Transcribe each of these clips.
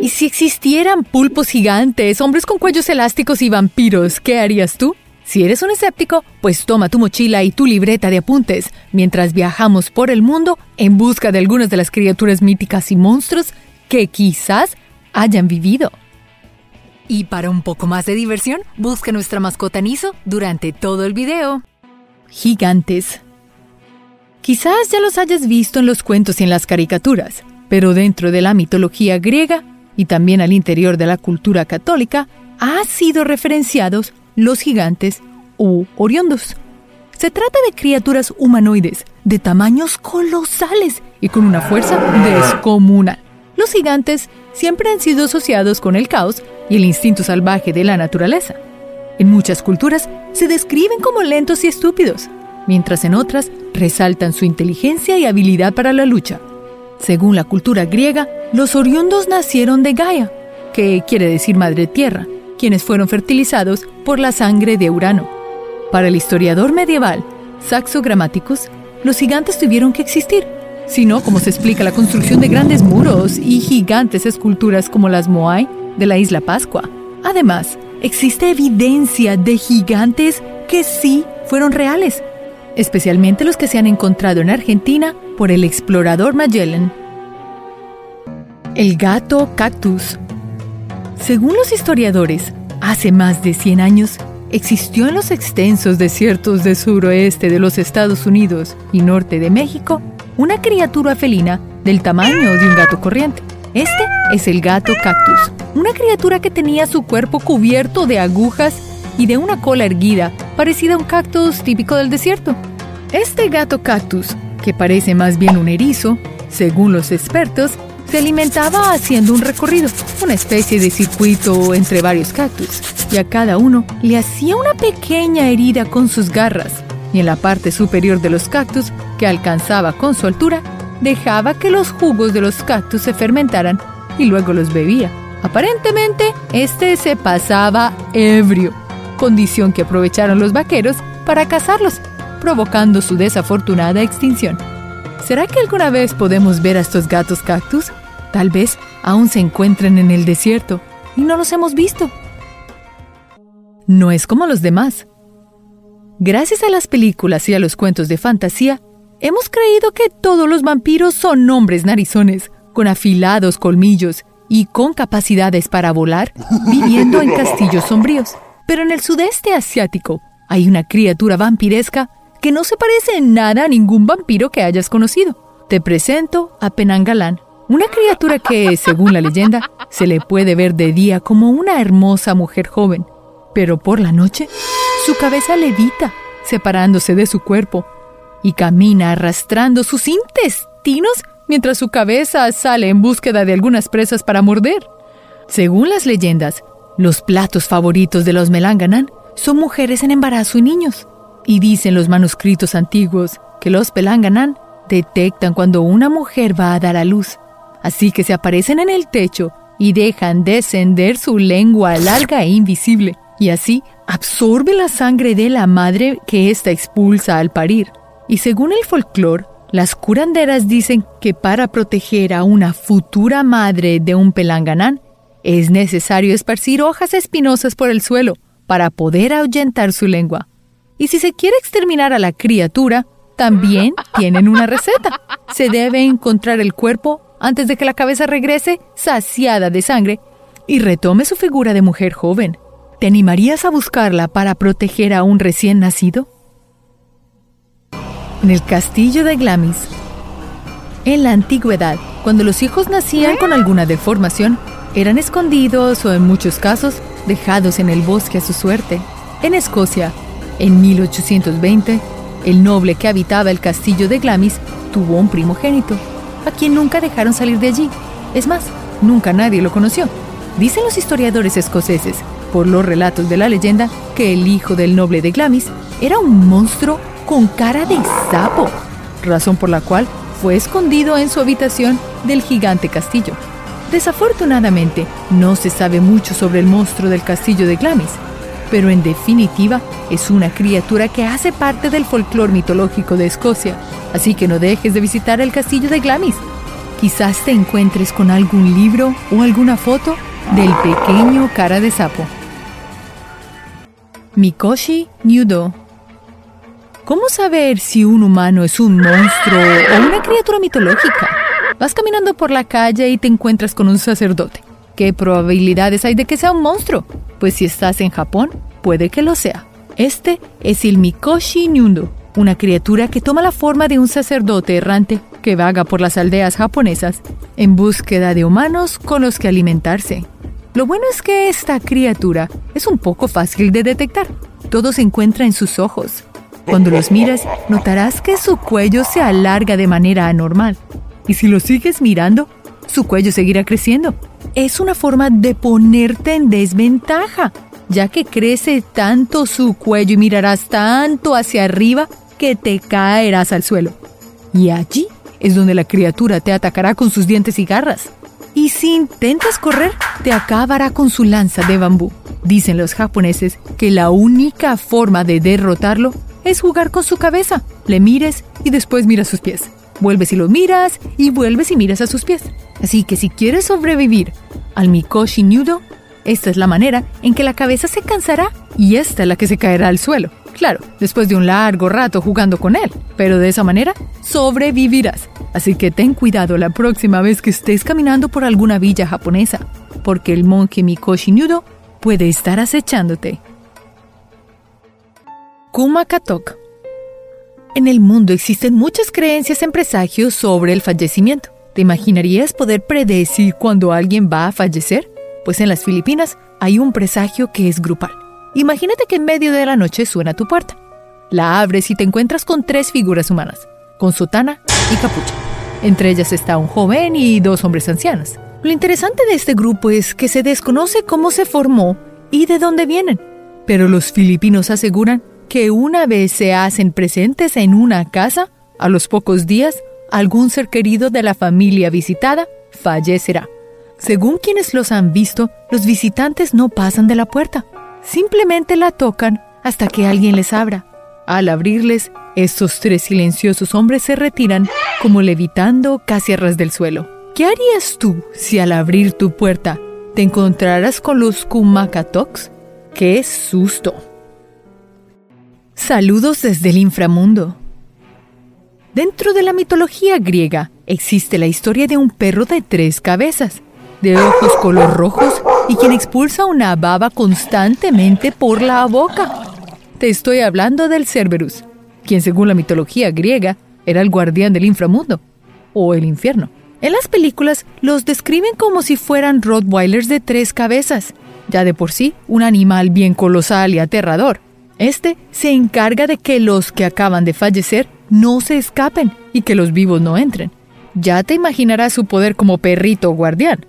¿Y si existieran pulpos gigantes, hombres con cuellos elásticos y vampiros, qué harías tú? Si eres un escéptico, pues toma tu mochila y tu libreta de apuntes mientras viajamos por el mundo en busca de algunas de las criaturas míticas y monstruos que quizás hayan vivido. Y para un poco más de diversión, busca nuestra mascota Niso durante todo el video. Gigantes. Quizás ya los hayas visto en los cuentos y en las caricaturas, pero dentro de la mitología griega y también al interior de la cultura católica, han sido referenciados los gigantes u oriondos. Se trata de criaturas humanoides de tamaños colosales y con una fuerza descomunal. Los gigantes siempre han sido asociados con el caos y el instinto salvaje de la naturaleza. En muchas culturas se describen como lentos y estúpidos, mientras en otras resaltan su inteligencia y habilidad para la lucha. Según la cultura griega, los oriundos nacieron de Gaia, que quiere decir madre tierra, quienes fueron fertilizados por la sangre de Urano. Para el historiador medieval, Saxo Grammaticus, los gigantes tuvieron que existir, sino como se explica la construcción de grandes muros y gigantes esculturas como las Moai de la isla Pascua. Además, existe evidencia de gigantes que sí fueron reales, especialmente los que se han encontrado en Argentina por el explorador Magellan. El gato cactus según los historiadores, hace más de 100 años existió en los extensos desiertos del suroeste de los Estados Unidos y norte de México una criatura felina del tamaño de un gato corriente. Este es el gato cactus, una criatura que tenía su cuerpo cubierto de agujas y de una cola erguida, parecida a un cactus típico del desierto. Este gato cactus, que parece más bien un erizo, según los expertos, se alimentaba haciendo un recorrido, una especie de circuito entre varios cactus, y a cada uno le hacía una pequeña herida con sus garras, y en la parte superior de los cactus, que alcanzaba con su altura, dejaba que los jugos de los cactus se fermentaran y luego los bebía. Aparentemente, este se pasaba ebrio, condición que aprovecharon los vaqueros para cazarlos, provocando su desafortunada extinción. ¿Será que alguna vez podemos ver a estos gatos cactus? Tal vez aún se encuentren en el desierto y no los hemos visto. No es como los demás. Gracias a las películas y a los cuentos de fantasía, hemos creído que todos los vampiros son hombres narizones, con afilados colmillos y con capacidades para volar, viviendo en castillos sombríos. Pero en el sudeste asiático hay una criatura vampiresca que no se parece en nada a ningún vampiro que hayas conocido. Te presento a Penangalán, una criatura que, según la leyenda, se le puede ver de día como una hermosa mujer joven, pero por la noche su cabeza levita, separándose de su cuerpo, y camina arrastrando sus intestinos mientras su cabeza sale en búsqueda de algunas presas para morder. Según las leyendas, los platos favoritos de los Melanganan son mujeres en embarazo y niños. Y dicen los manuscritos antiguos que los Pelanganan detectan cuando una mujer va a dar a luz Así que se aparecen en el techo y dejan descender su lengua larga e invisible, y así absorbe la sangre de la madre que ésta expulsa al parir. Y según el folclore, las curanderas dicen que para proteger a una futura madre de un pelanganán, es necesario esparcir hojas espinosas por el suelo para poder ahuyentar su lengua. Y si se quiere exterminar a la criatura, también tienen una receta. Se debe encontrar el cuerpo antes de que la cabeza regrese saciada de sangre y retome su figura de mujer joven. ¿Te animarías a buscarla para proteger a un recién nacido? En el castillo de Glamis. En la antigüedad, cuando los hijos nacían con alguna deformación, eran escondidos o en muchos casos dejados en el bosque a su suerte. En Escocia, en 1820, el noble que habitaba el castillo de Glamis tuvo un primogénito a quien nunca dejaron salir de allí. Es más, nunca nadie lo conoció. Dicen los historiadores escoceses, por los relatos de la leyenda, que el hijo del noble de Glamis era un monstruo con cara de sapo, razón por la cual fue escondido en su habitación del gigante castillo. Desafortunadamente, no se sabe mucho sobre el monstruo del castillo de Glamis, pero en definitiva es una criatura que hace parte del folclore mitológico de Escocia, así que no dejes de visitar el castillo de Glamis. quizás te encuentres con algún libro o alguna foto del pequeño cara de sapo. Mikoshi Nyudo ¿Cómo saber si un humano es un monstruo o una criatura mitológica? Vas caminando por la calle y te encuentras con un sacerdote. ¿Qué probabilidades hay de que sea un monstruo? Pues si estás en Japón, puede que lo sea. Este es el Mikoshi Nyundo, una criatura que toma la forma de un sacerdote errante que vaga por las aldeas japonesas en búsqueda de humanos con los que alimentarse. Lo bueno es que esta criatura es un poco fácil de detectar. Todo se encuentra en sus ojos. Cuando los miras, notarás que su cuello se alarga de manera anormal. Y si lo sigues mirando, su cuello seguirá creciendo. Es una forma de ponerte en desventaja, ya que crece tanto su cuello y mirarás tanto hacia arriba que te caerás al suelo. Y allí es donde la criatura te atacará con sus dientes y garras y si intentas correr, te acabará con su lanza de bambú. Dicen los japoneses que la única forma de derrotarlo es jugar con su cabeza. Le mires y después miras sus pies. Vuelves y lo miras y vuelves y miras a sus pies. Así que si quieres sobrevivir al Mikoshi Nudo, esta es la manera en que la cabeza se cansará y esta es la que se caerá al suelo. Claro, después de un largo rato jugando con él, pero de esa manera sobrevivirás. Así que ten cuidado la próxima vez que estés caminando por alguna villa japonesa, porque el monje Mikoshi Nudo puede estar acechándote. Kumakatok En el mundo existen muchas creencias en presagios sobre el fallecimiento. ¿Te imaginarías poder predecir cuándo alguien va a fallecer? Pues en las Filipinas hay un presagio que es grupal. Imagínate que en medio de la noche suena tu puerta. La abres y te encuentras con tres figuras humanas, con sotana y capucha. Entre ellas está un joven y dos hombres ancianos. Lo interesante de este grupo es que se desconoce cómo se formó y de dónde vienen, pero los filipinos aseguran que una vez se hacen presentes en una casa, a los pocos días, algún ser querido de la familia visitada fallecerá. Según quienes los han visto, los visitantes no pasan de la puerta, simplemente la tocan hasta que alguien les abra. Al abrirles, estos tres silenciosos hombres se retiran como levitando casi a ras del suelo. ¿Qué harías tú si al abrir tu puerta te encontraras con los Kumakatoks? ¡Qué susto! Saludos desde el inframundo. Dentro de la mitología griega existe la historia de un perro de tres cabezas, de ojos color rojos y quien expulsa una baba constantemente por la boca. Te estoy hablando del Cerberus, quien según la mitología griega era el guardián del inframundo o el infierno. En las películas los describen como si fueran Rottweilers de tres cabezas, ya de por sí un animal bien colosal y aterrador. Este se encarga de que los que acaban de fallecer no se escapen y que los vivos no entren. Ya te imaginarás su poder como perrito guardián.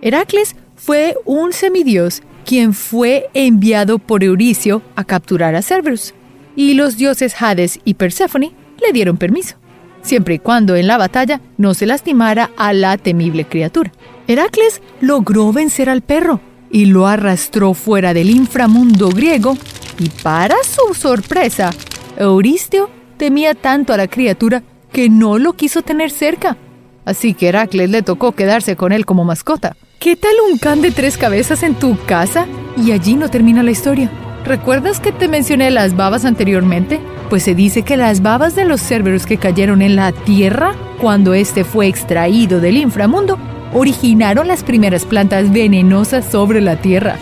Heracles fue un semidios quien fue enviado por Euricio a capturar a Cerberus, y los dioses Hades y Perséfone le dieron permiso, siempre y cuando en la batalla no se lastimara a la temible criatura. Heracles logró vencer al perro y lo arrastró fuera del inframundo griego, y para su sorpresa, Euristeo temía tanto a la criatura que no lo quiso tener cerca. Así que Heracles le tocó quedarse con él como mascota. ¿Qué tal un can de tres cabezas en tu casa? Y allí no termina la historia. ¿Recuerdas que te mencioné las babas anteriormente? Pues se dice que las babas de los Cerberus que cayeron en la Tierra, cuando éste fue extraído del inframundo, originaron las primeras plantas venenosas sobre la Tierra.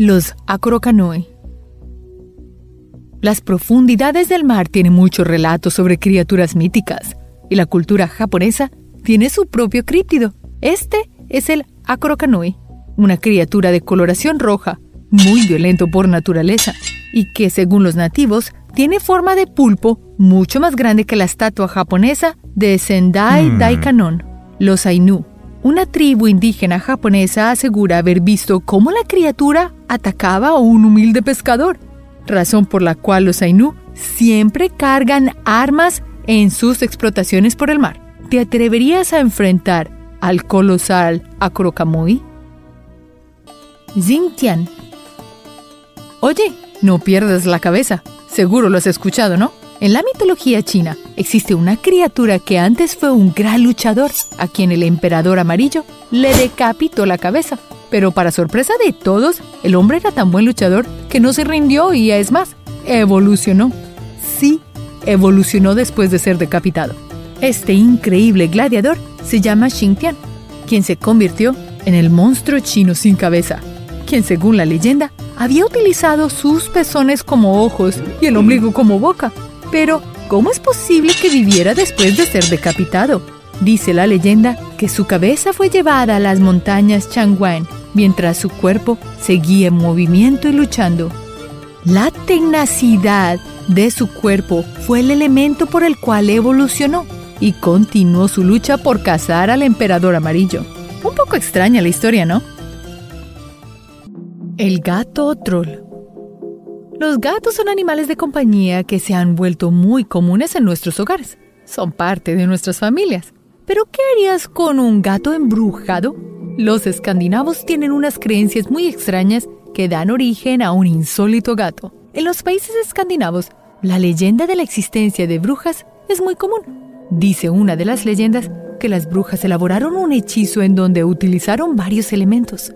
Los Acrocanoe Las profundidades del mar tienen muchos relatos sobre criaturas míticas, y la cultura japonesa tiene su propio críptido, este es el Acrocanui, una criatura de coloración roja, muy violento por naturaleza, y que según los nativos tiene forma de pulpo mucho más grande que la estatua japonesa de Sendai hmm. Daikanon. Los Ainu, una tribu indígena japonesa asegura haber visto cómo la criatura atacaba a un humilde pescador, razón por la cual los Ainu siempre cargan armas en sus explotaciones por el mar. ¿Te atreverías a enfrentar al colosal Acrocamuy? Xintian. Oye, no pierdas la cabeza. Seguro lo has escuchado, ¿no? En la mitología china existe una criatura que antes fue un gran luchador, a quien el emperador amarillo le decapitó la cabeza. Pero para sorpresa de todos, el hombre era tan buen luchador que no se rindió y es más, evolucionó. Sí, evolucionó después de ser decapitado. Este increíble gladiador se llama Xingtian, quien se convirtió en el monstruo chino sin cabeza, quien según la leyenda había utilizado sus pezones como ojos y el ombligo como boca. Pero, ¿cómo es posible que viviera después de ser decapitado? Dice la leyenda que su cabeza fue llevada a las montañas Changwan, mientras su cuerpo seguía en movimiento y luchando. La tenacidad de su cuerpo fue el elemento por el cual evolucionó y continuó su lucha por cazar al emperador amarillo. Un poco extraña la historia, ¿no? El gato troll. Los gatos son animales de compañía que se han vuelto muy comunes en nuestros hogares. Son parte de nuestras familias. Pero ¿qué harías con un gato embrujado? Los escandinavos tienen unas creencias muy extrañas que dan origen a un insólito gato. En los países escandinavos, la leyenda de la existencia de brujas es muy común. Dice una de las leyendas que las brujas elaboraron un hechizo en donde utilizaron varios elementos.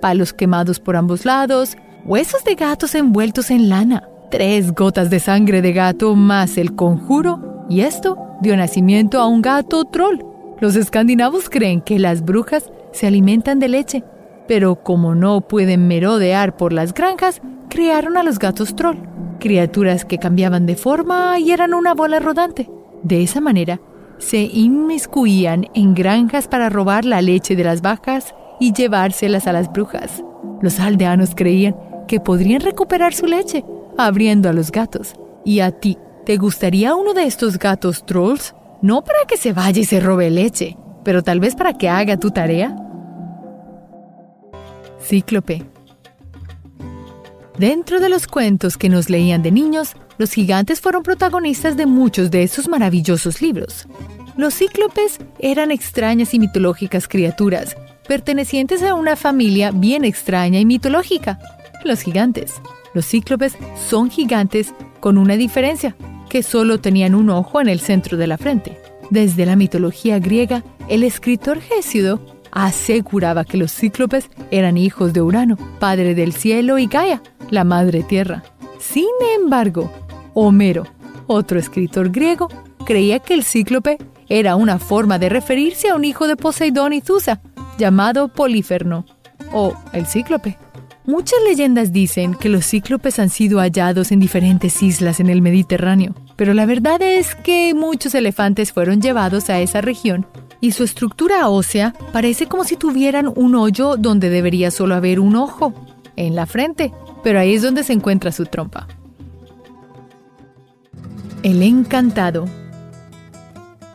Palos quemados por ambos lados, huesos de gatos envueltos en lana, tres gotas de sangre de gato más el conjuro, y esto dio nacimiento a un gato troll. Los escandinavos creen que las brujas se alimentan de leche, pero como no pueden merodear por las granjas, crearon a los gatos troll, criaturas que cambiaban de forma y eran una bola rodante. De esa manera, se inmiscuían en granjas para robar la leche de las vacas y llevárselas a las brujas. Los aldeanos creían que podrían recuperar su leche abriendo a los gatos. ¿Y a ti, te gustaría uno de estos gatos trolls? No para que se vaya y se robe leche, pero tal vez para que haga tu tarea. Cíclope. Dentro de los cuentos que nos leían de niños, los gigantes fueron protagonistas de muchos de esos maravillosos libros. Los cíclopes eran extrañas y mitológicas criaturas, pertenecientes a una familia bien extraña y mitológica, los gigantes. Los cíclopes son gigantes con una diferencia, que solo tenían un ojo en el centro de la frente. Desde la mitología griega, el escritor Hesíodo aseguraba que los cíclopes eran hijos de Urano, padre del cielo, y Gaia, la madre tierra. Sin embargo, Homero, otro escritor griego, creía que el cíclope era una forma de referirse a un hijo de Poseidón y Zusa, llamado Políferno, o el cíclope. Muchas leyendas dicen que los cíclopes han sido hallados en diferentes islas en el Mediterráneo, pero la verdad es que muchos elefantes fueron llevados a esa región y su estructura ósea parece como si tuvieran un hoyo donde debería solo haber un ojo, en la frente, pero ahí es donde se encuentra su trompa. El encantado.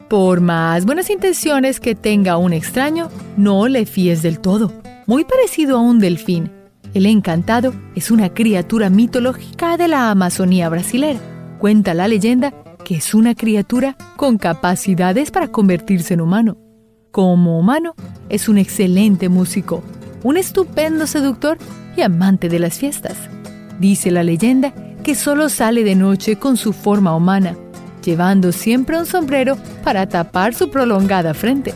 Por más buenas intenciones que tenga un extraño, no le fíes del todo. Muy parecido a un delfín, el encantado es una criatura mitológica de la Amazonía brasilera. Cuenta la leyenda que es una criatura con capacidades para convertirse en humano. Como humano, es un excelente músico, un estupendo seductor y amante de las fiestas. Dice la leyenda que solo sale de noche con su forma humana, llevando siempre un sombrero para tapar su prolongada frente.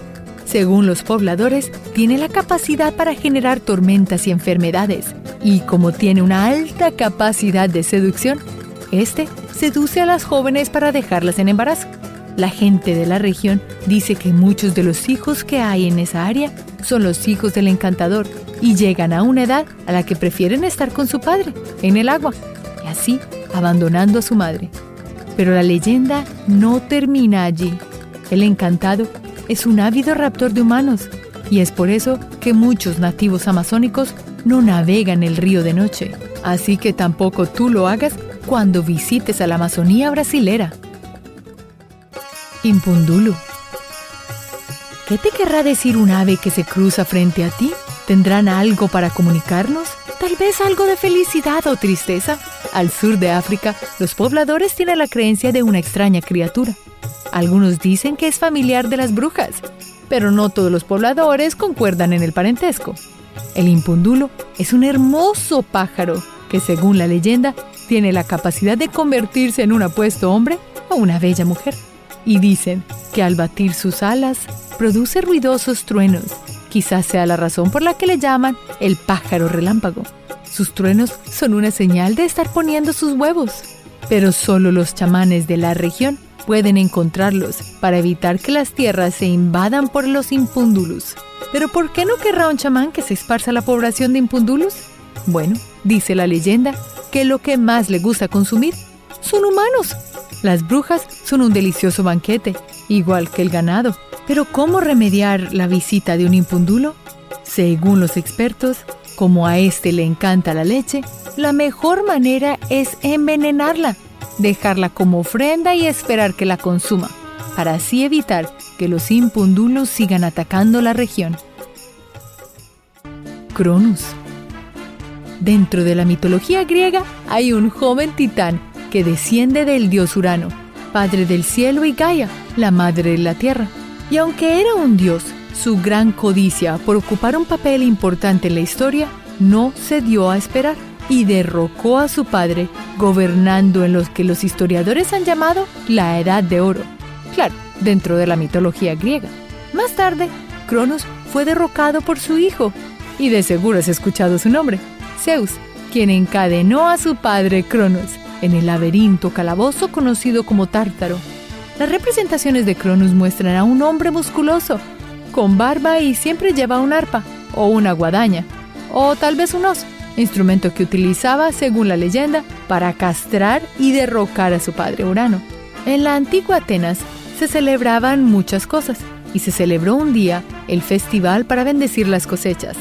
Según los pobladores, tiene la capacidad para generar tormentas y enfermedades, y como tiene una alta capacidad de seducción, este seduce a las jóvenes para dejarlas en embarazo. La gente de la región dice que muchos de los hijos que hay en esa área son los hijos del encantador y llegan a una edad a la que prefieren estar con su padre, en el agua, y así abandonando a su madre. Pero la leyenda no termina allí. El encantado es un ávido raptor de humanos y es por eso que muchos nativos amazónicos no navegan el río de noche. Así que tampoco tú lo hagas cuando visites a la Amazonía brasilera. Impundulu. ¿Qué te querrá decir un ave que se cruza frente a ti? ¿Tendrán algo para comunicarnos? Tal vez algo de felicidad o tristeza. Al sur de África, los pobladores tienen la creencia de una extraña criatura. Algunos dicen que es familiar de las brujas, pero no todos los pobladores concuerdan en el parentesco. El impundulo es un hermoso pájaro que, según la leyenda, tiene la capacidad de convertirse en un apuesto hombre o una bella mujer. Y dicen que al batir sus alas produce ruidosos truenos. Quizás sea la razón por la que le llaman el pájaro relámpago. Sus truenos son una señal de estar poniendo sus huevos. Pero solo los chamanes de la región pueden encontrarlos para evitar que las tierras se invadan por los impundulus. Pero ¿por qué no querrá un chamán que se esparza la población de impundulus? Bueno, dice la leyenda que lo que más le gusta consumir son humanos. Las brujas son un delicioso banquete, igual que el ganado. Pero ¿cómo remediar la visita de un impundulo? Según los expertos, como a este le encanta la leche, la mejor manera es envenenarla, dejarla como ofrenda y esperar que la consuma, para así evitar que los impundulos sigan atacando la región. Cronus Dentro de la mitología griega hay un joven titán que desciende del dios Urano, padre del cielo y Gaia, la madre de la tierra. Y aunque era un dios, su gran codicia por ocupar un papel importante en la historia no se dio a esperar y derrocó a su padre, gobernando en los que los historiadores han llamado la Edad de Oro. Claro, dentro de la mitología griega. Más tarde, Cronos fue derrocado por su hijo, y de seguro has escuchado su nombre, Zeus, quien encadenó a su padre Cronos en el laberinto calabozo conocido como Tártaro. Las representaciones de Cronos muestran a un hombre musculoso, con barba y siempre lleva un arpa o una guadaña, o tal vez un os, instrumento que utilizaba, según la leyenda, para castrar y derrocar a su padre Urano. En la antigua Atenas se celebraban muchas cosas, y se celebró un día el festival para bendecir las cosechas.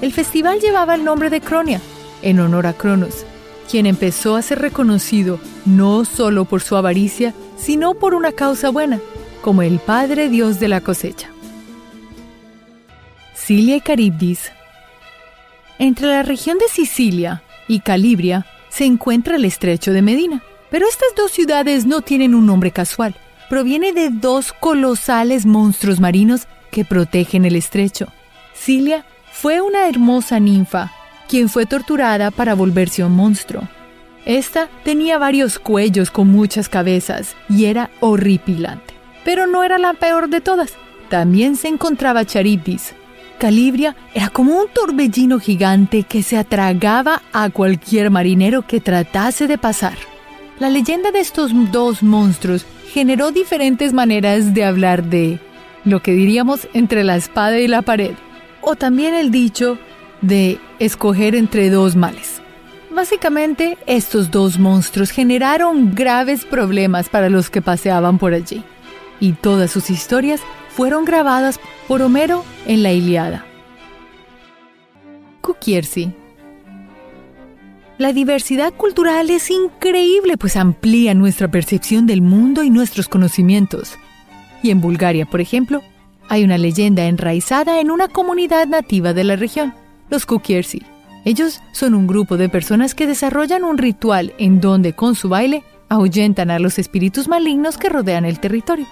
El festival llevaba el nombre de Cronia, en honor a Cronos, quien empezó a ser reconocido no solo por su avaricia, sino por una causa buena, como el Padre Dios de la cosecha. Cilia y Caribdis Entre la región de Sicilia y Calibria se encuentra el estrecho de Medina, pero estas dos ciudades no tienen un nombre casual, proviene de dos colosales monstruos marinos que protegen el estrecho. Cilia fue una hermosa ninfa, quien fue torturada para volverse un monstruo. Esta tenía varios cuellos con muchas cabezas y era horripilante. Pero no era la peor de todas. También se encontraba Charibdis. Calibria era como un torbellino gigante que se atragaba a cualquier marinero que tratase de pasar. La leyenda de estos dos monstruos generó diferentes maneras de hablar de lo que diríamos entre la espada y la pared o también el dicho de escoger entre dos males. Básicamente, estos dos monstruos generaron graves problemas para los que paseaban por allí, y todas sus historias fueron grabadas por Homero en la Iliada. Kukiersi La diversidad cultural es increíble, pues amplía nuestra percepción del mundo y nuestros conocimientos. Y en Bulgaria, por ejemplo, hay una leyenda enraizada en una comunidad nativa de la región, los Kukiersi. Ellos son un grupo de personas que desarrollan un ritual en donde con su baile ahuyentan a los espíritus malignos que rodean el territorio.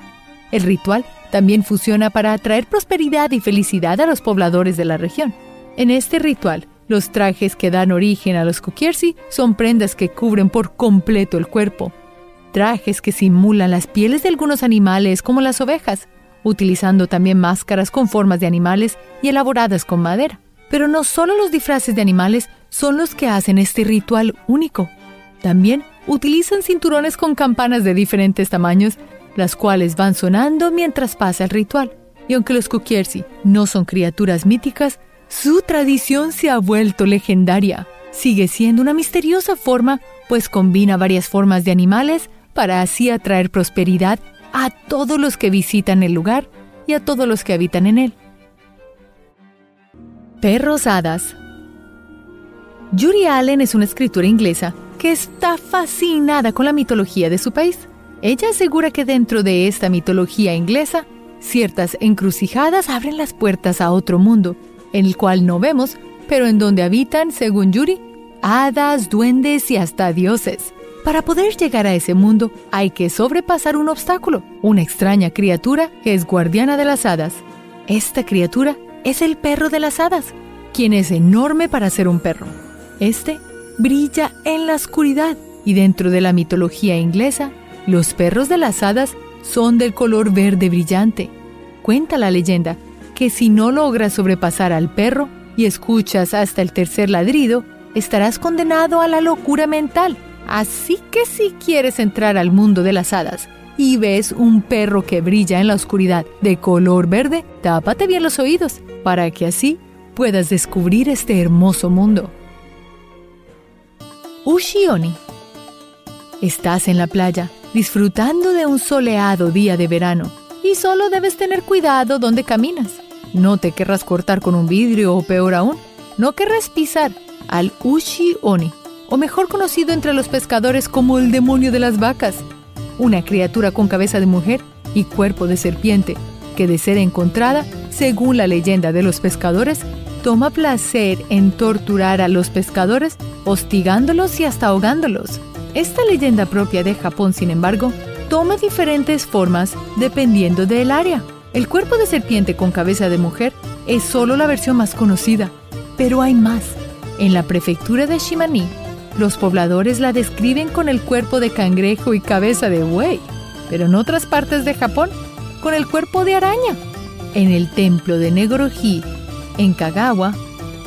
El ritual también funciona para atraer prosperidad y felicidad a los pobladores de la región. En este ritual, los trajes que dan origen a los Kukiersi son prendas que cubren por completo el cuerpo. Trajes que simulan las pieles de algunos animales como las ovejas, utilizando también máscaras con formas de animales y elaboradas con madera. Pero no solo los disfraces de animales son los que hacen este ritual único. También utilizan cinturones con campanas de diferentes tamaños, las cuales van sonando mientras pasa el ritual. Y aunque los Kukiersi no son criaturas míticas, su tradición se ha vuelto legendaria. Sigue siendo una misteriosa forma, pues combina varias formas de animales para así atraer prosperidad a todos los que visitan el lugar y a todos los que habitan en él. Perros hadas. Yuri Allen es una escritora inglesa que está fascinada con la mitología de su país. Ella asegura que dentro de esta mitología inglesa, ciertas encrucijadas abren las puertas a otro mundo, en el cual no vemos, pero en donde habitan, según Yuri, hadas, duendes y hasta dioses. Para poder llegar a ese mundo hay que sobrepasar un obstáculo, una extraña criatura que es guardiana de las hadas. Esta criatura es el perro de las hadas, quien es enorme para ser un perro. Este brilla en la oscuridad y dentro de la mitología inglesa, Los perros de las hadas son del color verde brillante. Cuenta la leyenda que si no logras sobrepasar al perro y escuchas hasta el tercer ladrido, estarás condenado a la locura mental. Así que si quieres entrar al mundo de las hadas y ves un perro que brilla en la oscuridad de color verde, tápate bien los oídos para que así puedas descubrir este hermoso mundo. Ushioni. Estás en la playa, disfrutando de un soleado día de verano, y solo debes tener cuidado donde caminas. No te querrás cortar con un vidrio o peor aún, no querrás pisar al Ushi-Oni, o mejor conocido entre los pescadores como el demonio de las vacas, una criatura con cabeza de mujer y cuerpo de serpiente, que de ser encontrada, según la leyenda de los pescadores, toma placer en torturar a los pescadores, hostigándolos y hasta ahogándolos. Esta leyenda propia de Japón, sin embargo, toma diferentes formas dependiendo del área. El cuerpo de serpiente con cabeza de mujer es solo la versión más conocida, pero hay más. En la prefectura de Shimani, los pobladores la describen con el cuerpo de cangrejo y cabeza de buey, pero en otras partes de Japón, con el cuerpo de araña. En el templo de Negoroji, en Kagawa,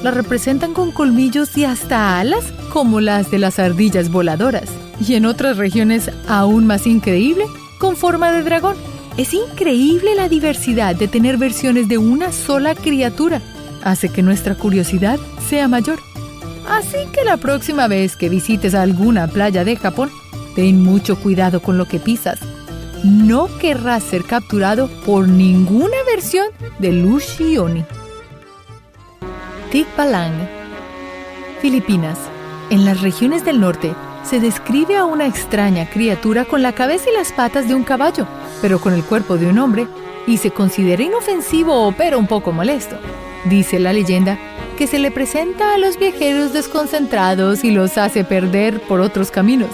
la representan con colmillos y hasta alas como las de las ardillas voladoras. Y en otras regiones aún más increíble, con forma de dragón. Es increíble la diversidad de tener versiones de una sola criatura. Hace que nuestra curiosidad sea mayor. Así que la próxima vez que visites alguna playa de Japón, ten mucho cuidado con lo que pisas. No querrás ser capturado por ninguna versión de Lushioni. Tikbalang, Filipinas. En las regiones del norte se describe a una extraña criatura con la cabeza y las patas de un caballo, pero con el cuerpo de un hombre, y se considera inofensivo pero un poco molesto. Dice la leyenda que se le presenta a los viajeros desconcentrados y los hace perder por otros caminos.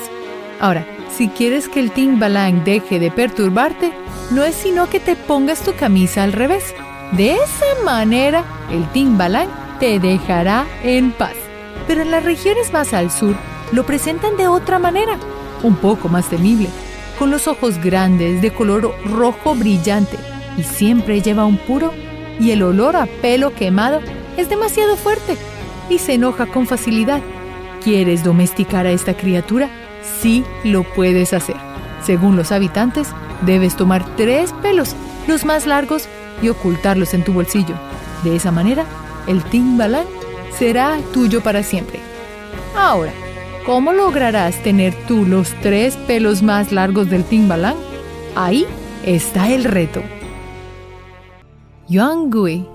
Ahora, si quieres que el Timbalang deje de perturbarte, no es sino que te pongas tu camisa al revés. De esa manera, el Timbalang te dejará en paz. Pero en las regiones más al sur, lo presentan de otra manera, un poco más temible, con los ojos grandes de color rojo brillante y siempre lleva un puro y el olor a pelo quemado es demasiado fuerte y se enoja con facilidad. ¿Quieres domesticar a esta criatura? Sí lo puedes hacer. Según los habitantes, debes tomar tres pelos, los más largos, y ocultarlos en tu bolsillo. De esa manera, el Timbaland será tuyo para siempre. Ahora, ¿cómo lograrás tener tú los tres pelos más largos del Timbaland? Ahí está el reto. Yuangui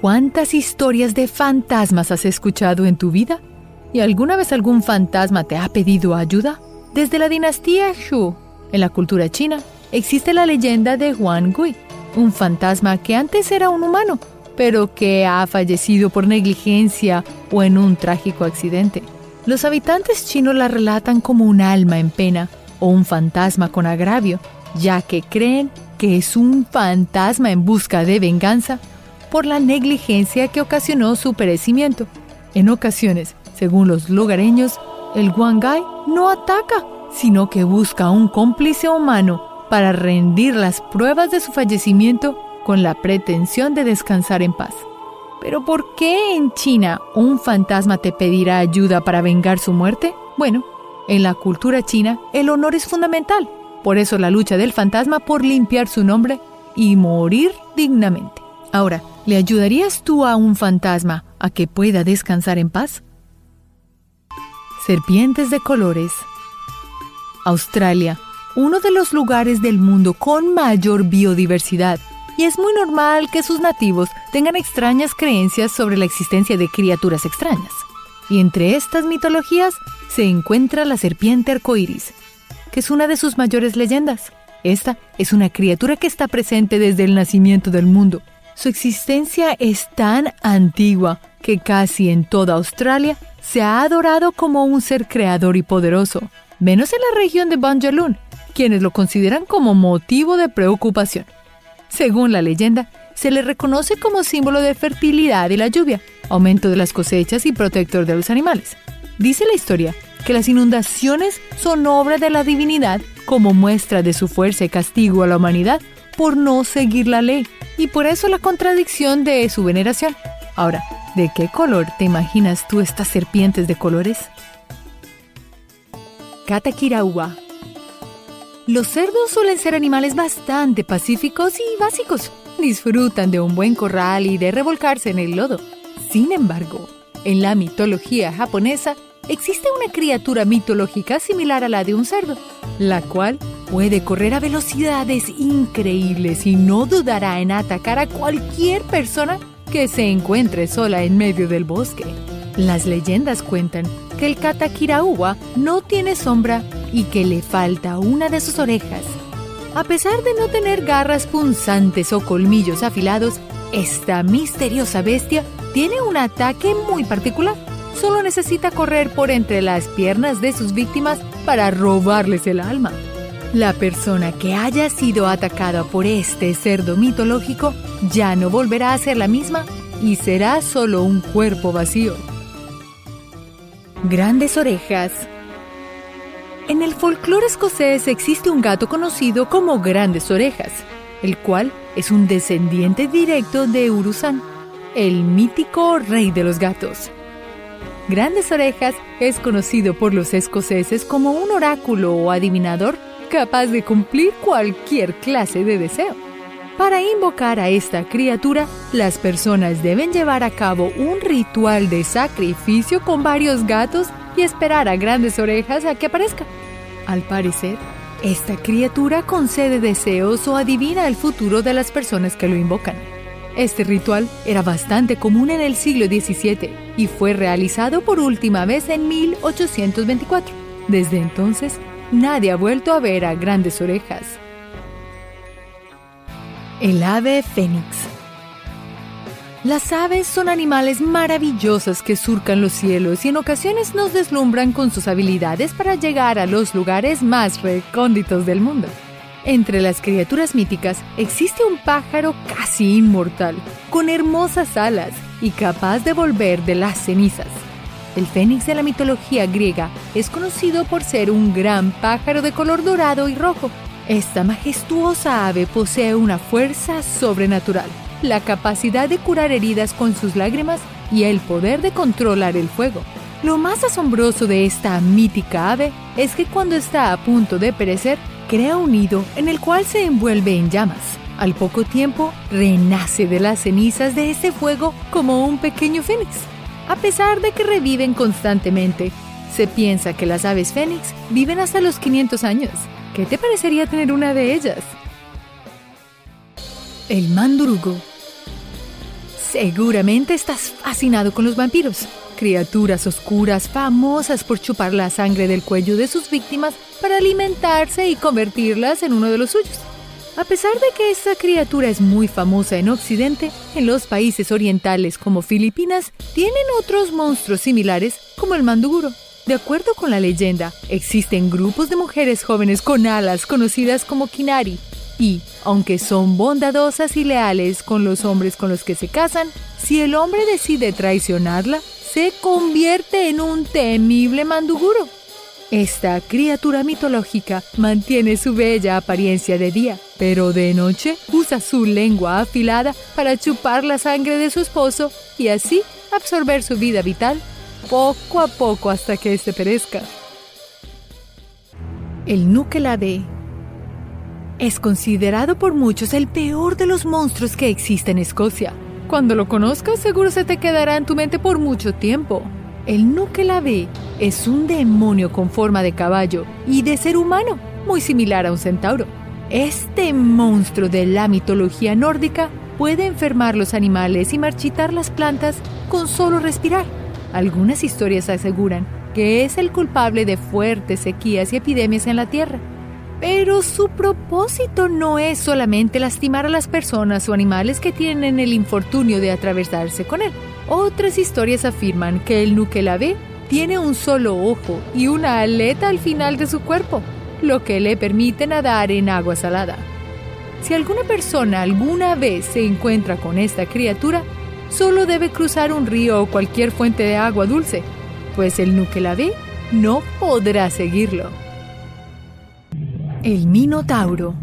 ¿Cuántas historias de fantasmas has escuchado en tu vida? ¿Y alguna vez algún fantasma te ha pedido ayuda? Desde la dinastía Shu, en la cultura china, existe la leyenda de Huan Gui, un fantasma que antes era un humano, pero que ha fallecido por negligencia o en un trágico accidente. Los habitantes chinos la relatan como un alma en pena o un fantasma con agravio, ya que creen que es un fantasma en busca de venganza por la negligencia que ocasionó su perecimiento. En ocasiones, según los lugareños, el guangay no ataca, sino que busca un cómplice humano para rendir las pruebas de su fallecimiento con la pretensión de descansar en paz. Pero ¿por qué en China un fantasma te pedirá ayuda para vengar su muerte? Bueno, en la cultura china el honor es fundamental, por eso la lucha del fantasma por limpiar su nombre y morir dignamente. Ahora, ¿le ayudarías tú a un fantasma a que pueda descansar en paz? Serpientes de colores. Australia, uno de los lugares del mundo con mayor biodiversidad, y es muy normal que sus nativos tengan extrañas creencias sobre la existencia de criaturas extrañas. Y entre estas mitologías se encuentra la serpiente arcoíris, que es una de sus mayores leyendas. Esta es una criatura que está presente desde el nacimiento del mundo su existencia es tan antigua que casi en toda Australia se ha adorado como un ser creador y poderoso, menos en la región de Banjalun, quienes lo consideran como motivo de preocupación. Según la leyenda, se le reconoce como símbolo de fertilidad y la lluvia, aumento de las cosechas y protector de los animales. Dice la historia que las inundaciones son obra de la divinidad como muestra de su fuerza y castigo a la humanidad por no seguir la ley, y por eso la contradicción de su veneración. Ahora, ¿de qué color te imaginas tú estas serpientes de colores? Katakirawa. Los cerdos suelen ser animales bastante pacíficos y básicos. Disfrutan de un buen corral y de revolcarse en el lodo. Sin embargo, en la mitología japonesa existe una criatura mitológica similar a la de un cerdo, la cual puede correr a velocidades increíbles y no dudará en atacar a cualquier persona que se encuentre sola en medio del bosque. Las leyendas cuentan que el Katakirauwa no tiene sombra y que le falta una de sus orejas. A pesar de no tener garras punzantes o colmillos afilados, esta misteriosa bestia tiene un ataque muy particular. Solo necesita correr por entre las piernas de sus víctimas para robarles el alma. La persona que haya sido atacada por este cerdo mitológico ya no volverá a ser la misma y será solo un cuerpo vacío. Grandes orejas. En el folclore escocés existe un gato conocido como Grandes Orejas, el cual es un descendiente directo de Urusan, el mítico rey de los gatos. Grandes Orejas es conocido por los escoceses como un oráculo o adivinador capaz de cumplir cualquier clase de deseo. Para invocar a esta criatura, las personas deben llevar a cabo un ritual de sacrificio con varios gatos y esperar a grandes orejas a que aparezca. Al parecer, esta criatura concede deseos o adivina el futuro de las personas que lo invocan. Este ritual era bastante común en el siglo XVII y fue realizado por última vez en 1824. Desde entonces, nadie ha vuelto a ver a grandes orejas. El ave fénix. Las aves son animales maravillosos que surcan los cielos y en ocasiones nos deslumbran con sus habilidades para llegar a los lugares más recónditos del mundo. Entre las criaturas míticas existe un pájaro casi inmortal, con hermosas alas y capaz de volver de las cenizas. El fénix de la mitología griega es conocido por ser un gran pájaro de color dorado y rojo. Esta majestuosa ave posee una fuerza sobrenatural, la capacidad de curar heridas con sus lágrimas y el poder de controlar el fuego. Lo más asombroso de esta mítica ave es que cuando está a punto de perecer, crea un nido en el cual se envuelve en llamas. Al poco tiempo, renace de las cenizas de ese fuego como un pequeño fénix. A pesar de que reviven constantemente, se piensa que las aves fénix viven hasta los 500 años. ¿Qué te parecería tener una de ellas? El mandurugo. Seguramente estás fascinado con los vampiros, criaturas oscuras famosas por chupar la sangre del cuello de sus víctimas para alimentarse y convertirlas en uno de los suyos. A pesar de que esta criatura es muy famosa en Occidente, en los países orientales como Filipinas tienen otros monstruos similares como el manduguro. De acuerdo con la leyenda, existen grupos de mujeres jóvenes con alas conocidas como kinari y, aunque son bondadosas y leales con los hombres con los que se casan, si el hombre decide traicionarla, se convierte en un temible manduguro. Esta criatura mitológica mantiene su bella apariencia de día, pero de noche usa su lengua afilada para chupar la sangre de su esposo y así absorber su vida vital poco a poco hasta que éste perezca. El Nukelade es considerado por muchos el peor de los monstruos que existe en Escocia. Cuando lo conozcas seguro se te quedará en tu mente por mucho tiempo. El Nukelade es un demonio con forma de caballo y de ser humano, muy similar a un centauro. Este monstruo de la mitología nórdica puede enfermar los animales y marchitar las plantas con solo respirar. Algunas historias aseguran que es el culpable de fuertes sequías y epidemias en la Tierra. Pero su propósito no es solamente lastimar a las personas o animales que tienen el infortunio de atravesarse con él. Otras historias afirman que el Nukelave tiene un solo ojo y una aleta al final de su cuerpo, lo que le permite nadar en agua salada. Si alguna persona alguna vez se encuentra con esta criatura, solo debe cruzar un río o cualquier fuente de agua dulce, pues el Nukelave no podrá seguirlo. El Minotauro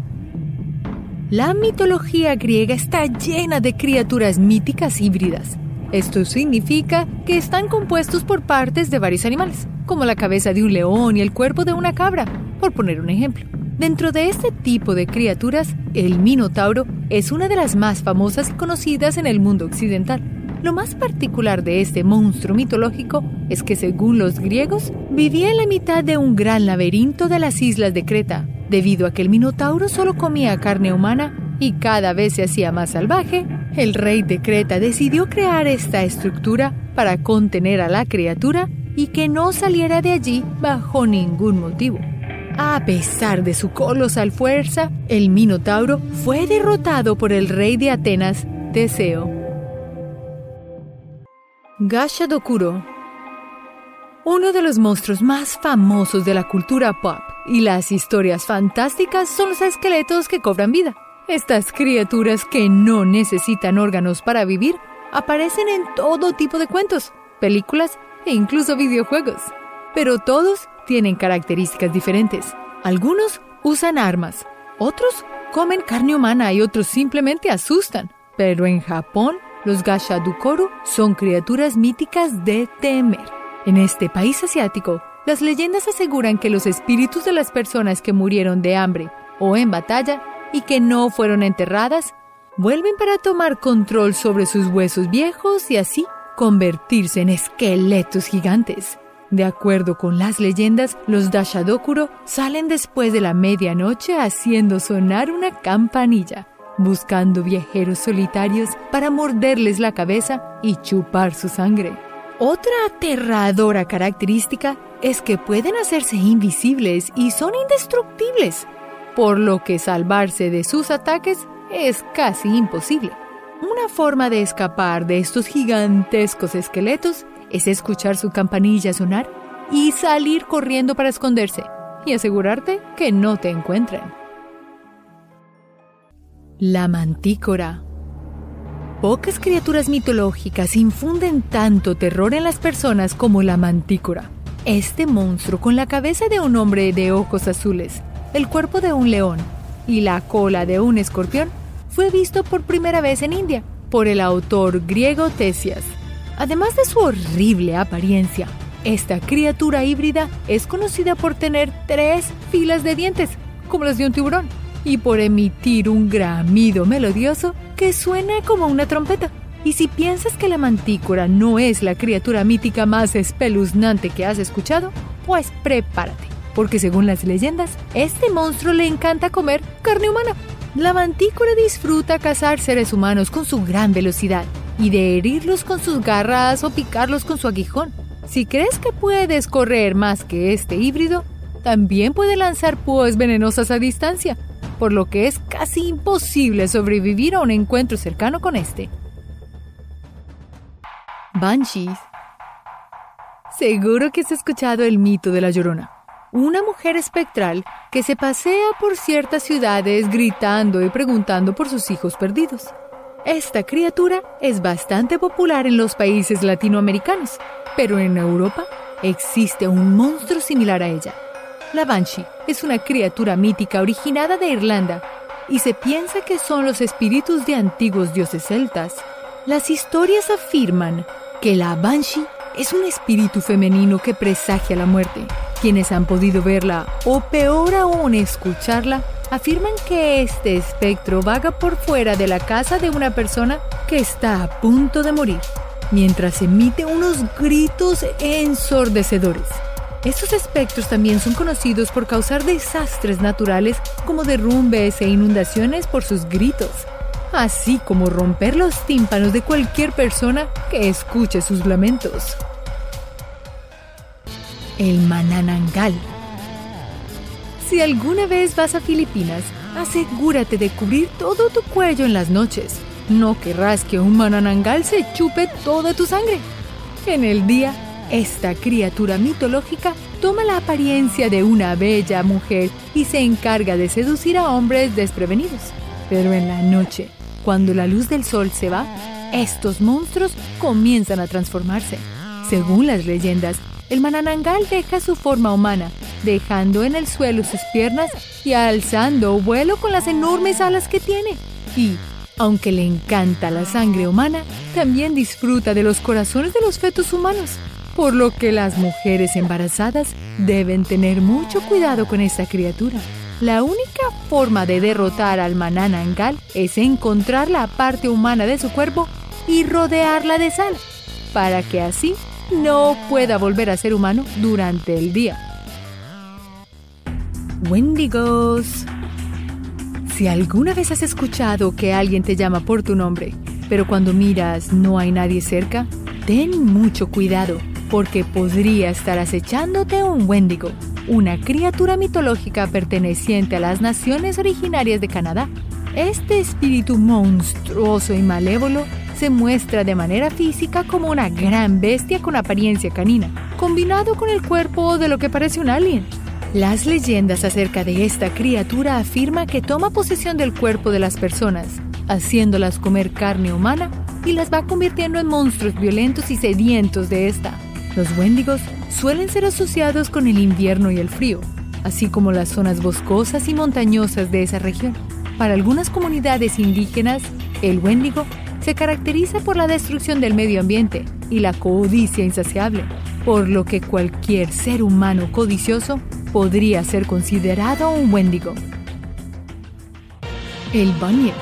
La mitología griega está llena de criaturas míticas híbridas. Esto significa que están compuestos por partes de varios animales, como la cabeza de un león y el cuerpo de una cabra, por poner un ejemplo. Dentro de este tipo de criaturas, el Minotauro es una de las más famosas y conocidas en el mundo occidental. Lo más particular de este monstruo mitológico es que según los griegos, vivía en la mitad de un gran laberinto de las islas de Creta, debido a que el Minotauro solo comía carne humana y cada vez se hacía más salvaje, el rey de Creta decidió crear esta estructura para contener a la criatura y que no saliera de allí bajo ningún motivo. A pesar de su colosal fuerza, el Minotauro fue derrotado por el rey de Atenas, Teseo. Gashadokuro Uno de los monstruos más famosos de la cultura pop y las historias fantásticas son los esqueletos que cobran vida. Estas criaturas que no necesitan órganos para vivir aparecen en todo tipo de cuentos, películas e incluso videojuegos. Pero todos tienen características diferentes. Algunos usan armas, otros comen carne humana y otros simplemente asustan. Pero en Japón, los Gashadukoru son criaturas míticas de temer. En este país asiático, las leyendas aseguran que los espíritus de las personas que murieron de hambre o en batalla y que no fueron enterradas vuelven para tomar control sobre sus huesos viejos y así convertirse en esqueletos gigantes. De acuerdo con las leyendas, los Dashadokuro salen después de la medianoche haciendo sonar una campanilla, buscando viajeros solitarios para morderles la cabeza y chupar su sangre. Otra aterradora característica es que pueden hacerse invisibles y son indestructibles, por lo que salvarse de sus ataques es casi imposible. Una forma de escapar de estos gigantescos esqueletos es escuchar su campanilla sonar y salir corriendo para esconderse y asegurarte que no te encuentren. La mantícora. Pocas criaturas mitológicas infunden tanto terror en las personas como la mantícora. Este monstruo con la cabeza de un hombre de ojos azules, el cuerpo de un león y la cola de un escorpión fue visto por primera vez en India por el autor griego Tesias Además de su horrible apariencia, esta criatura híbrida es conocida por tener tres filas de dientes, como las de un tiburón, y por emitir un gramido melodioso que suena como una trompeta. Y si piensas que la mantícora no es la criatura mítica más espeluznante que has escuchado, pues prepárate, porque según las leyendas, este monstruo le encanta comer carne humana. La mantícora disfruta cazar seres humanos con su gran velocidad y de herirlos con sus garras o picarlos con su aguijón. Si crees que puedes correr más que este híbrido, también puede lanzar púas venenosas a distancia, por lo que es casi imposible sobrevivir a un encuentro cercano con este. Banshees. Seguro que has escuchado el mito de la Llorona, una mujer espectral que se pasea por ciertas ciudades gritando y preguntando por sus hijos perdidos. Esta criatura es bastante popular en los países latinoamericanos, pero en Europa existe un monstruo similar a ella. La Banshee es una criatura mítica originada de Irlanda y se piensa que son los espíritus de antiguos dioses celtas. Las historias afirman que la Banshee es un espíritu femenino que presagia la muerte. Quienes han podido verla o peor aún escucharla afirman que este espectro vaga por fuera de la casa de una persona que está a punto de morir, mientras emite unos gritos ensordecedores. Estos espectros también son conocidos por causar desastres naturales como derrumbes e inundaciones por sus gritos, así como romper los tímpanos de cualquier persona que escuche sus lamentos. El Mananangal si alguna vez vas a Filipinas, asegúrate de cubrir todo tu cuello en las noches. No querrás que un mananangal se chupe toda tu sangre. En el día, esta criatura mitológica toma la apariencia de una bella mujer y se encarga de seducir a hombres desprevenidos. Pero en la noche, cuando la luz del sol se va, estos monstruos comienzan a transformarse. Según las leyendas, el mananangal deja su forma humana, dejando en el suelo sus piernas y alzando vuelo con las enormes alas que tiene. Y, aunque le encanta la sangre humana, también disfruta de los corazones de los fetos humanos, por lo que las mujeres embarazadas deben tener mucho cuidado con esta criatura. La única forma de derrotar al mananangal es encontrar la parte humana de su cuerpo y rodearla de sal, para que así no pueda volver a ser humano durante el día. Wendigos. Si alguna vez has escuchado que alguien te llama por tu nombre, pero cuando miras no hay nadie cerca, ten mucho cuidado, porque podría estar acechándote un Wendigo, una criatura mitológica perteneciente a las naciones originarias de Canadá. Este espíritu monstruoso y malévolo se muestra de manera física como una gran bestia con apariencia canina, combinado con el cuerpo de lo que parece un alien. Las leyendas acerca de esta criatura afirman que toma posesión del cuerpo de las personas, haciéndolas comer carne humana y las va convirtiendo en monstruos violentos y sedientos de esta. Los wendigos suelen ser asociados con el invierno y el frío, así como las zonas boscosas y montañosas de esa región. Para algunas comunidades indígenas, el wendigo se caracteriza por la destrucción del medio ambiente y la codicia insaciable, por lo que cualquier ser humano codicioso podría ser considerado un wendigo. El Bunyip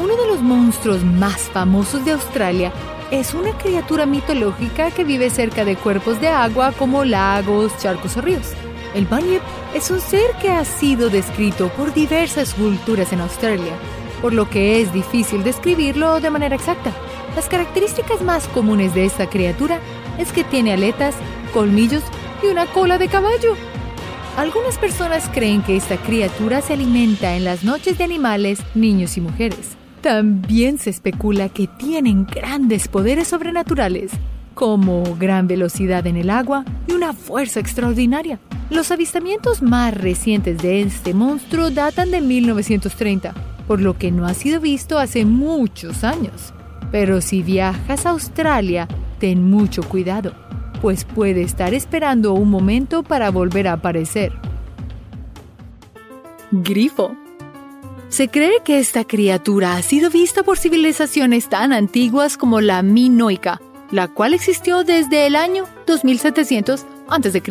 Uno de los monstruos más famosos de Australia es una criatura mitológica que vive cerca de cuerpos de agua como lagos, charcos o ríos. El Bunyip es un ser que ha sido descrito por diversas culturas en Australia por lo que es difícil describirlo de manera exacta. Las características más comunes de esta criatura es que tiene aletas, colmillos y una cola de caballo. Algunas personas creen que esta criatura se alimenta en las noches de animales, niños y mujeres. También se especula que tienen grandes poderes sobrenaturales, como gran velocidad en el agua y una fuerza extraordinaria. Los avistamientos más recientes de este monstruo datan de 1930 por lo que no ha sido visto hace muchos años. Pero si viajas a Australia, ten mucho cuidado, pues puede estar esperando un momento para volver a aparecer. Grifo. Se cree que esta criatura ha sido vista por civilizaciones tan antiguas como la minoica, la cual existió desde el año 2700 a.C.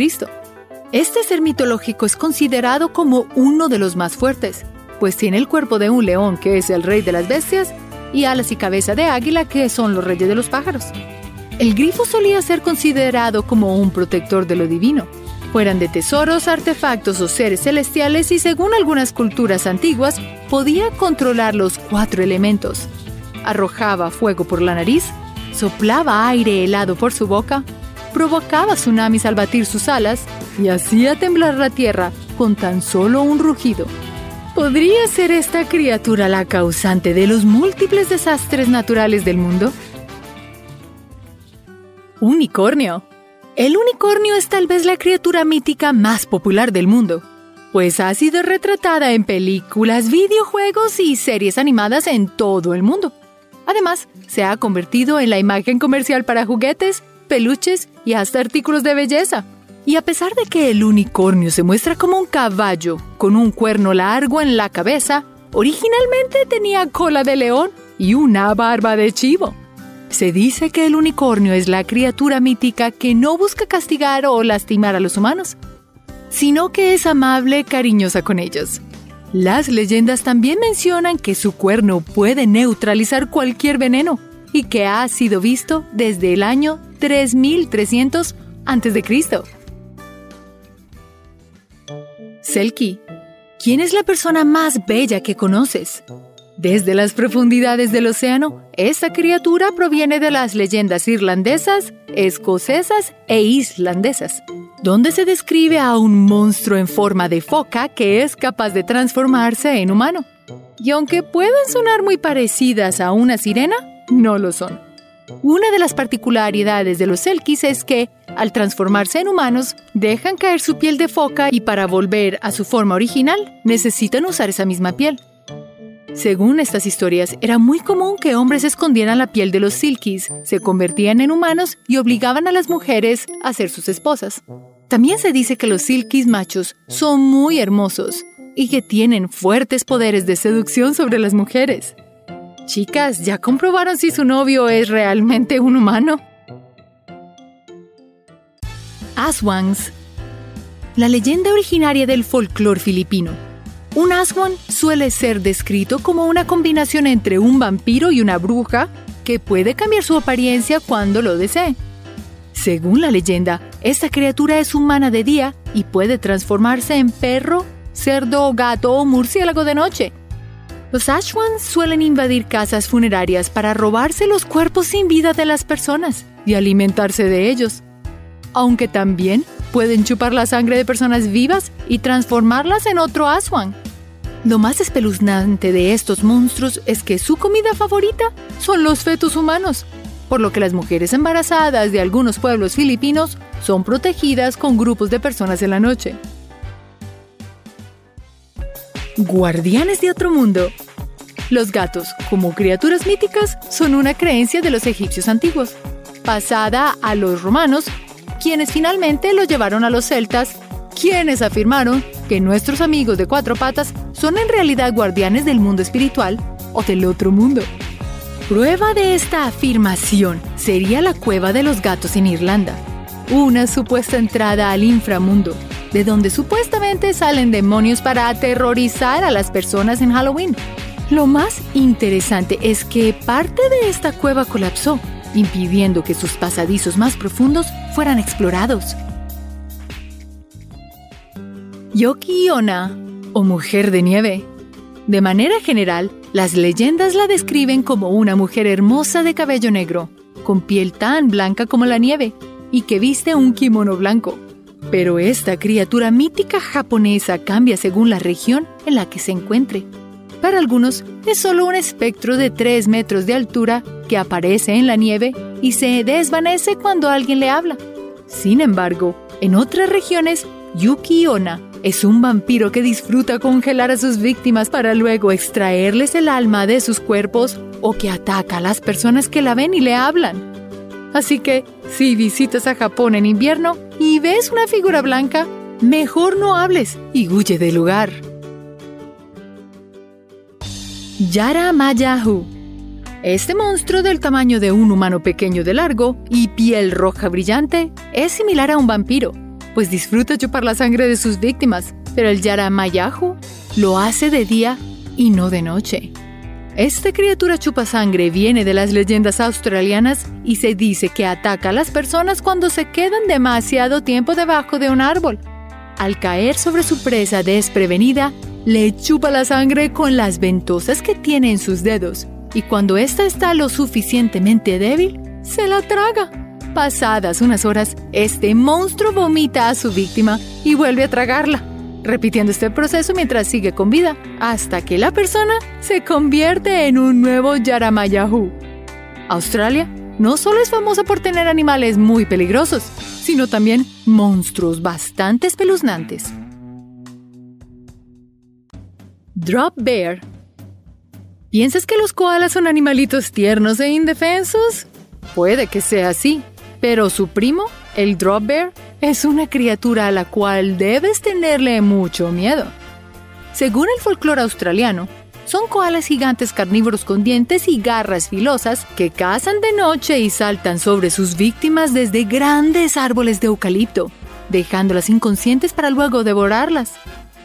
Este ser mitológico es considerado como uno de los más fuertes, pues tiene el cuerpo de un león, que es el rey de las bestias, y alas y cabeza de águila, que son los reyes de los pájaros. El grifo solía ser considerado como un protector de lo divino, fueran de tesoros, artefactos o seres celestiales y según algunas culturas antiguas, podía controlar los cuatro elementos. Arrojaba fuego por la nariz, soplaba aire helado por su boca, provocaba tsunamis al batir sus alas y hacía temblar la tierra con tan solo un rugido. ¿Podría ser esta criatura la causante de los múltiples desastres naturales del mundo? Unicornio. El unicornio es tal vez la criatura mítica más popular del mundo, pues ha sido retratada en películas, videojuegos y series animadas en todo el mundo. Además, se ha convertido en la imagen comercial para juguetes, peluches y hasta artículos de belleza. Y a pesar de que el unicornio se muestra como un caballo con un cuerno largo en la cabeza, originalmente tenía cola de león y una barba de chivo. Se dice que el unicornio es la criatura mítica que no busca castigar o lastimar a los humanos, sino que es amable, cariñosa con ellos. Las leyendas también mencionan que su cuerno puede neutralizar cualquier veneno y que ha sido visto desde el año 3300 a.C. Selkie, ¿quién es la persona más bella que conoces? Desde las profundidades del océano, esta criatura proviene de las leyendas irlandesas, escocesas e islandesas, donde se describe a un monstruo en forma de foca que es capaz de transformarse en humano. Y aunque pueden sonar muy parecidas a una sirena, no lo son. Una de las particularidades de los Selkies es que, al transformarse en humanos, dejan caer su piel de foca y para volver a su forma original necesitan usar esa misma piel. Según estas historias, era muy común que hombres escondieran la piel de los silkies, se convertían en humanos y obligaban a las mujeres a ser sus esposas. También se dice que los silkies machos son muy hermosos y que tienen fuertes poderes de seducción sobre las mujeres. Chicas, ¿ya comprobaron si su novio es realmente un humano? Aswans. La leyenda originaria del folclore filipino. Un aswan suele ser descrito como una combinación entre un vampiro y una bruja que puede cambiar su apariencia cuando lo desee. Según la leyenda, esta criatura es humana de día y puede transformarse en perro, cerdo, gato o murciélago de noche. Los Ashwans suelen invadir casas funerarias para robarse los cuerpos sin vida de las personas y alimentarse de ellos. Aunque también pueden chupar la sangre de personas vivas y transformarlas en otro Ashwan. Lo más espeluznante de estos monstruos es que su comida favorita son los fetos humanos, por lo que las mujeres embarazadas de algunos pueblos filipinos son protegidas con grupos de personas en la noche. Guardianes de otro mundo. Los gatos, como criaturas míticas, son una creencia de los egipcios antiguos, pasada a los romanos, quienes finalmente lo llevaron a los celtas, quienes afirmaron que nuestros amigos de cuatro patas son en realidad guardianes del mundo espiritual o del otro mundo. Prueba de esta afirmación sería la cueva de los gatos en Irlanda, una supuesta entrada al inframundo, de donde supuestamente salen demonios para aterrorizar a las personas en Halloween. Lo más interesante es que parte de esta cueva colapsó, impidiendo que sus pasadizos más profundos fueran explorados. Yoki Ona, o mujer de nieve. De manera general, las leyendas la describen como una mujer hermosa de cabello negro, con piel tan blanca como la nieve, y que viste un kimono blanco. Pero esta criatura mítica japonesa cambia según la región en la que se encuentre. Para algunos es solo un espectro de 3 metros de altura que aparece en la nieve y se desvanece cuando alguien le habla. Sin embargo, en otras regiones, Yuki Onna es un vampiro que disfruta congelar a sus víctimas para luego extraerles el alma de sus cuerpos o que ataca a las personas que la ven y le hablan. Así que, si visitas a Japón en invierno y ves una figura blanca, mejor no hables y huye del lugar. Yara Mayahu. Este monstruo del tamaño de un humano pequeño de largo y piel roja brillante es similar a un vampiro, pues disfruta chupar la sangre de sus víctimas, pero el Yara Mayahu lo hace de día y no de noche. Esta criatura chupa sangre viene de las leyendas australianas y se dice que ataca a las personas cuando se quedan demasiado tiempo debajo de un árbol. Al caer sobre su presa desprevenida, le chupa la sangre con las ventosas que tiene en sus dedos y cuando ésta está lo suficientemente débil, se la traga. Pasadas unas horas, este monstruo vomita a su víctima y vuelve a tragarla repitiendo este proceso mientras sigue con vida, hasta que la persona se convierte en un nuevo Yaramayahu. Australia no solo es famosa por tener animales muy peligrosos, sino también monstruos bastante espeluznantes. Drop Bear ¿Piensas que los koalas son animalitos tiernos e indefensos? Puede que sea así, pero su primo, el Drop Bear, es una criatura a la cual debes tenerle mucho miedo. Según el folclore australiano, son koalas gigantes carnívoros con dientes y garras filosas que cazan de noche y saltan sobre sus víctimas desde grandes árboles de eucalipto, dejándolas inconscientes para luego devorarlas.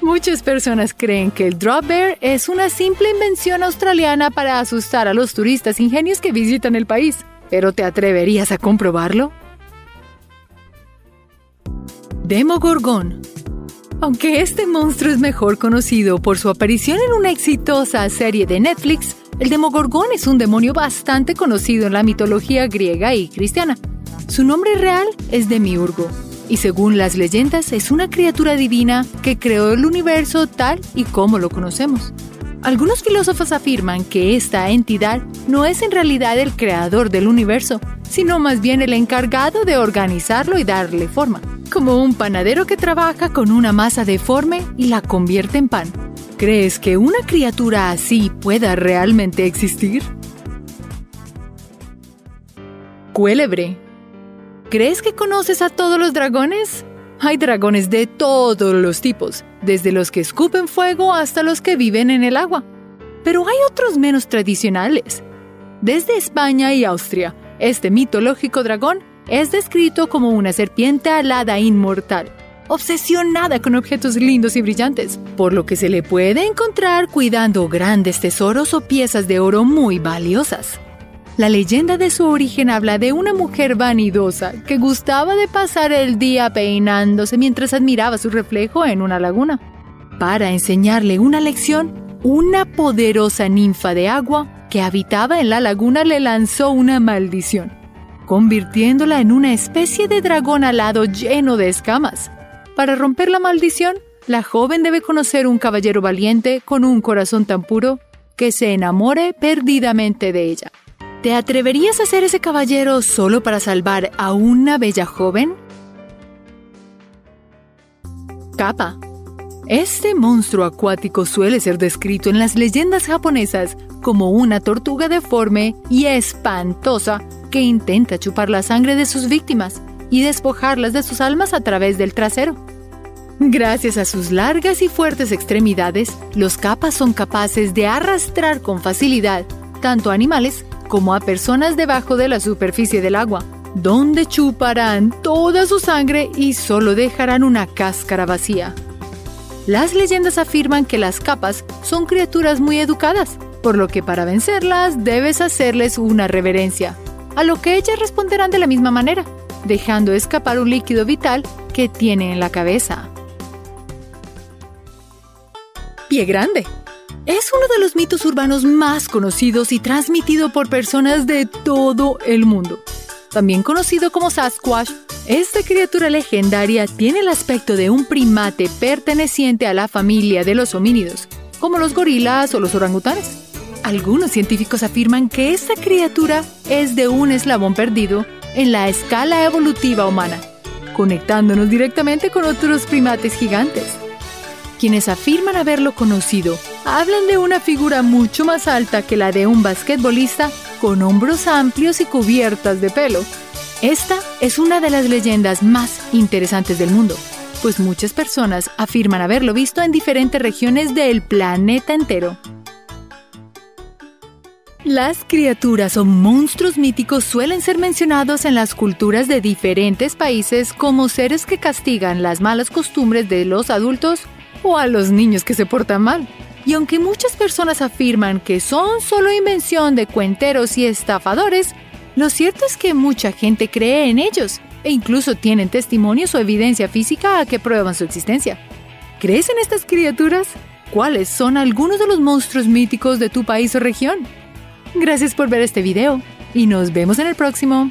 Muchas personas creen que el drop bear es una simple invención australiana para asustar a los turistas ingenios que visitan el país. ¿Pero te atreverías a comprobarlo? Demogorgon. Aunque este monstruo es mejor conocido por su aparición en una exitosa serie de Netflix, el Demogorgon es un demonio bastante conocido en la mitología griega y cristiana. Su nombre real es Demiurgo, y según las leyendas es una criatura divina que creó el universo tal y como lo conocemos. Algunos filósofos afirman que esta entidad no es en realidad el creador del universo, sino más bien el encargado de organizarlo y darle forma como un panadero que trabaja con una masa deforme y la convierte en pan. ¿Crees que una criatura así pueda realmente existir? Cuélebre. ¿Crees que conoces a todos los dragones? Hay dragones de todos los tipos, desde los que escupen fuego hasta los que viven en el agua. Pero hay otros menos tradicionales. Desde España y Austria, este mitológico dragón es descrito como una serpiente alada inmortal, obsesionada con objetos lindos y brillantes, por lo que se le puede encontrar cuidando grandes tesoros o piezas de oro muy valiosas. La leyenda de su origen habla de una mujer vanidosa que gustaba de pasar el día peinándose mientras admiraba su reflejo en una laguna. Para enseñarle una lección, una poderosa ninfa de agua que habitaba en la laguna le lanzó una maldición, convirtiéndola en una especie de dragón alado lleno de escamas. Para romper la maldición, la joven debe conocer un caballero valiente con un corazón tan puro que se enamore perdidamente de ella. ¿Te atreverías a ser ese caballero solo para salvar a una bella joven? Kappa. Este monstruo acuático suele ser descrito en las leyendas japonesas como una tortuga deforme y espantosa que intenta chupar la sangre de sus víctimas y despojarlas de sus almas a través del trasero. Gracias a sus largas y fuertes extremidades, los capas son capaces de arrastrar con facilidad tanto animales como a personas debajo de la superficie del agua, donde chuparán toda su sangre y solo dejarán una cáscara vacía. Las leyendas afirman que las capas son criaturas muy educadas, por lo que para vencerlas debes hacerles una reverencia, a lo que ellas responderán de la misma manera, dejando escapar un líquido vital que tiene en la cabeza. Pie grande. Es uno de los mitos urbanos más conocidos y transmitido por personas de todo el mundo. También conocido como Sasquatch, esta criatura legendaria tiene el aspecto de un primate perteneciente a la familia de los homínidos, como los gorilas o los orangutanes. Algunos científicos afirman que esta criatura es de un eslabón perdido en la escala evolutiva humana, conectándonos directamente con otros primates gigantes. Quienes afirman haberlo conocido hablan de una figura mucho más alta que la de un basquetbolista con hombros amplios y cubiertas de pelo. Esta es una de las leyendas más interesantes del mundo, pues muchas personas afirman haberlo visto en diferentes regiones del planeta entero. Las criaturas o monstruos míticos suelen ser mencionados en las culturas de diferentes países como seres que castigan las malas costumbres de los adultos o a los niños que se portan mal. Y aunque muchas personas afirman que son solo invención de cuenteros y estafadores, lo cierto es que mucha gente cree en ellos e incluso tienen testimonios o evidencia física que prueban su existencia. ¿Crees en estas criaturas? ¿Cuáles son algunos de los monstruos míticos de tu país o región? Gracias por ver este video y nos vemos en el próximo.